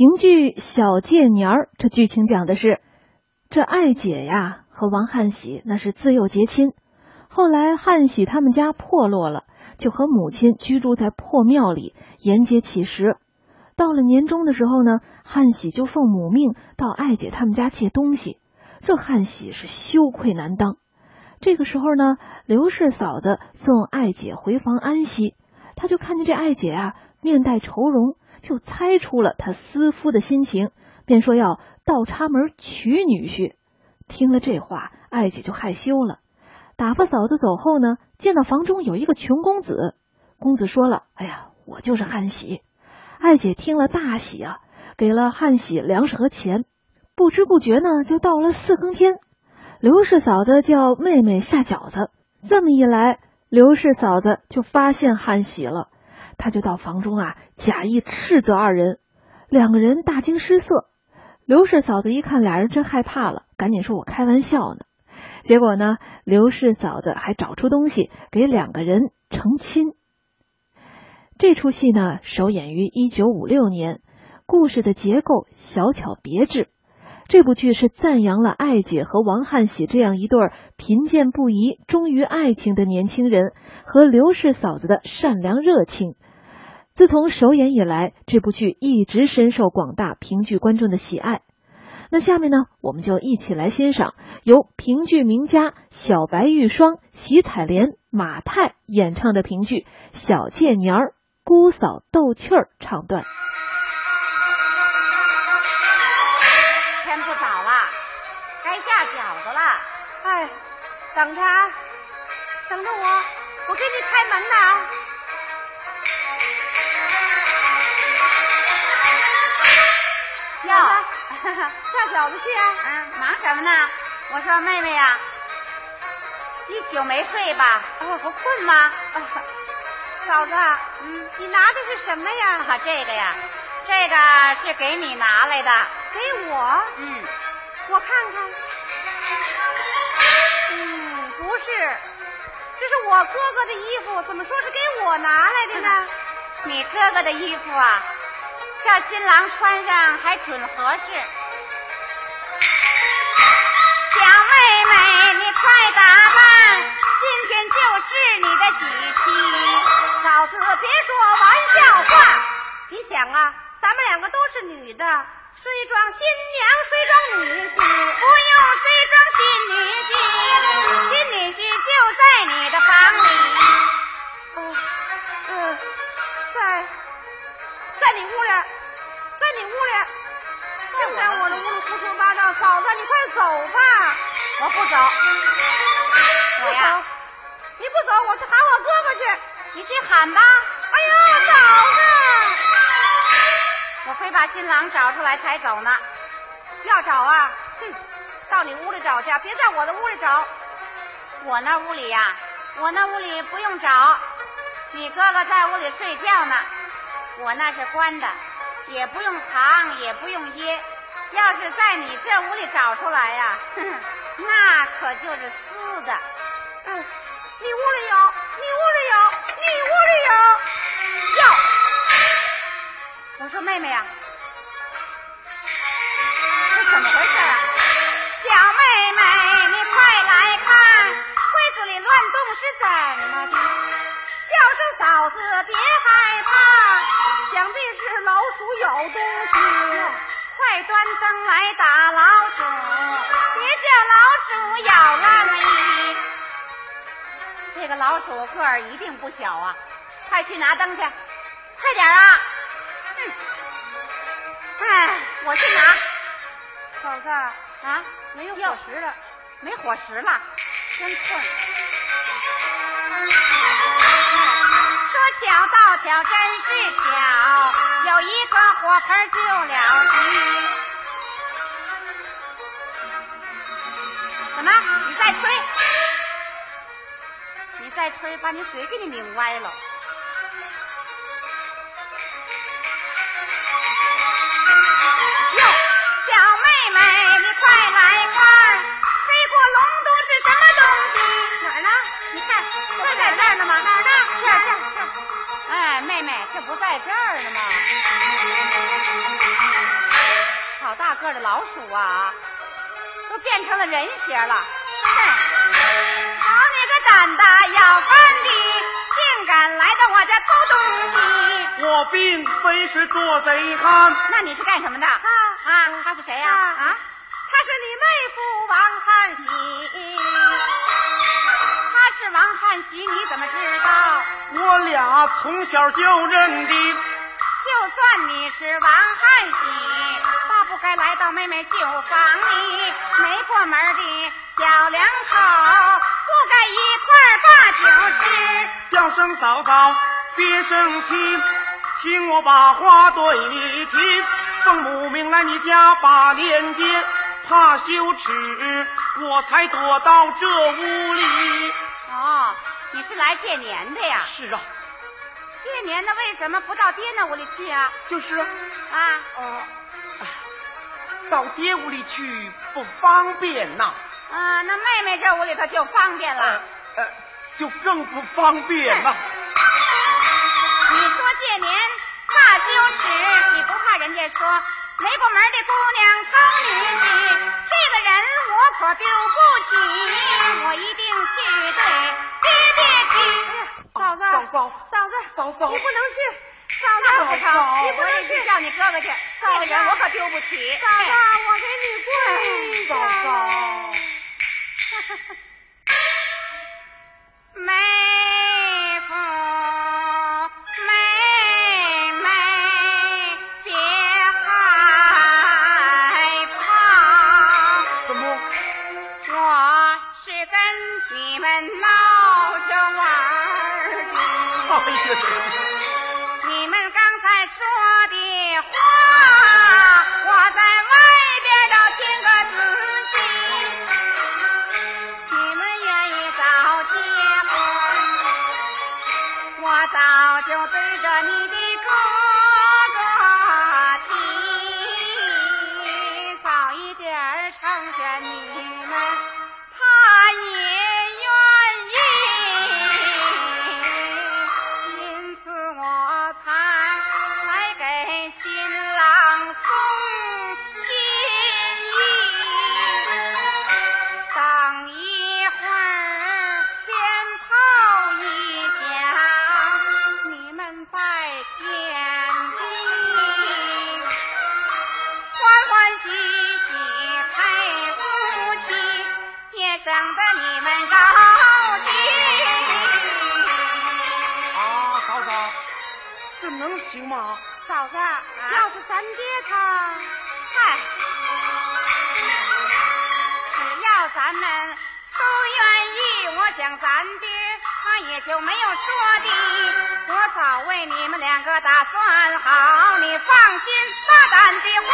评剧《小贱娘儿》，这剧情讲的是，这爱姐呀和王汉喜那是自幼结亲，后来汉喜他们家破落了，就和母亲居住在破庙里沿街乞食。到了年终的时候呢，汉喜就奉母命到爱姐他们家借东西，这汉喜是羞愧难当。这个时候呢，刘氏嫂子送爱姐回房安息，他就看见这爱姐啊面带愁容。就猜出了他思夫的心情，便说要倒插门娶女婿。听了这话，艾姐就害羞了。打发嫂子走后呢，见到房中有一个穷公子。公子说了：“哎呀，我就是汉喜。”艾姐听了大喜啊，给了汉喜粮食和钱。不知不觉呢，就到了四更天。刘氏嫂子叫妹妹下饺子，这么一来，刘氏嫂子就发现汉喜了。他就到房中啊，假意斥责二人，两个人大惊失色。刘氏嫂子一看俩人真害怕了，赶紧说：“我开玩笑呢。”结果呢，刘氏嫂子还找出东西给两个人成亲。这出戏呢，首演于一九五六年，故事的结构小巧别致。这部剧是赞扬了爱姐和王汉喜这样一对贫贱不移、忠于爱情的年轻人和刘氏嫂子的善良热情。自从首演以来，这部剧一直深受广大评剧观众的喜爱。那下面呢，我们就一起来欣赏由评剧名家小白玉霜、喜彩莲、马太演唱的评剧《小贱娘儿》姑嫂逗趣儿唱段。天不早了，该下饺子了。哎，等着啊，等着我，我给你开门呐。下饺子去啊！嗯，忙什么呢？我说妹妹呀，一宿没睡吧？哦，不困吗？嫂子，嗯，你拿的是什么呀？这个呀，这个是给你拿来的。给我？嗯，我看看。嗯，不是，这是我哥哥的衣服，怎么说是给我拿来的呢？你哥哥的衣服啊？叫新郎穿上还准合适。老子，别说玩笑话。你想啊，咱们两个都是女的，谁装新娘，谁装女婿，不用谁装新女婿，你去喊吧。哎呦，嫂子，我非把新郎找出来才走呢。要找啊？哼，到你屋里找去，别在我的屋里找。我那屋里呀，我那屋里不用找。你哥哥在屋里睡觉呢。我那是关的，也不用藏，也不用掖。要是在你这屋里找出来呀，那可就是私的。嗯，你屋里有，你屋里有，你屋里有。哟，我说妹妹呀，这怎么回事啊？小妹妹，你快来看，柜子里乱动是怎么的？叫声嫂子，别害怕。想必是老鼠咬东西，快端灯来打老鼠，别叫老鼠咬了你。这个老鼠个儿一定不小啊！快去拿灯去，快点啊！哼，哎，我去拿。嫂子啊，没有伙食了，没火石了，真困。说巧到巧，真是巧，有一个火盆救了急。怎么？你再吹？你再吹，把你嘴给你拧歪了。哟，小妹妹，你快来看，飞过隆冬是什么东西？哪儿呢？你看，这在这儿呢吗？哪儿呢？这儿这儿这儿。哎，妹妹，这不在这儿呢吗？好大个的老鼠啊，都变成了人形了。哼，好你个胆大要饭的，竟敢来到我家偷东西！我并非是做贼汉。那你是干什么的？啊啊，他是谁呀？啊，他是你妹夫王汉喜。他是王汉喜，你怎么知道？我俩从小就认的。就算你是王汉喜，大不该来到妹妹绣房里，没过门的小两口，不该一块把酒吃。叫声嫂嫂，别生气，听我把话对你听。奉母命来你家把年节，怕羞耻，我才躲到这屋里。哦，你是来借年的呀？是啊。借年的为什么不到爹那屋里去啊？就是啊，哦，到爹屋里去不方便呐。啊，那妹妹这屋里头就方便了。呃，就更不方便了。你说借年怕羞耻，你不怕人家说没过门的姑娘高女婿？这个人我可丢不起，我一定去对爹爹提。嫂子，嫂子，嫂子，嫂嫂，你不能去，嫂子不成，你不能去，叫你哥哥去。嫂子，我可丢不起。嫂子，我给你跪你们闹着玩。你 जानी 在天地欢欢喜喜配夫妻也省得你们高急啊嫂嫂这能行吗？嫂子要是咱爹他嗨只要咱们都愿意我想咱爹他也就没有说的。我早为你们两个打算好，你放心大胆的换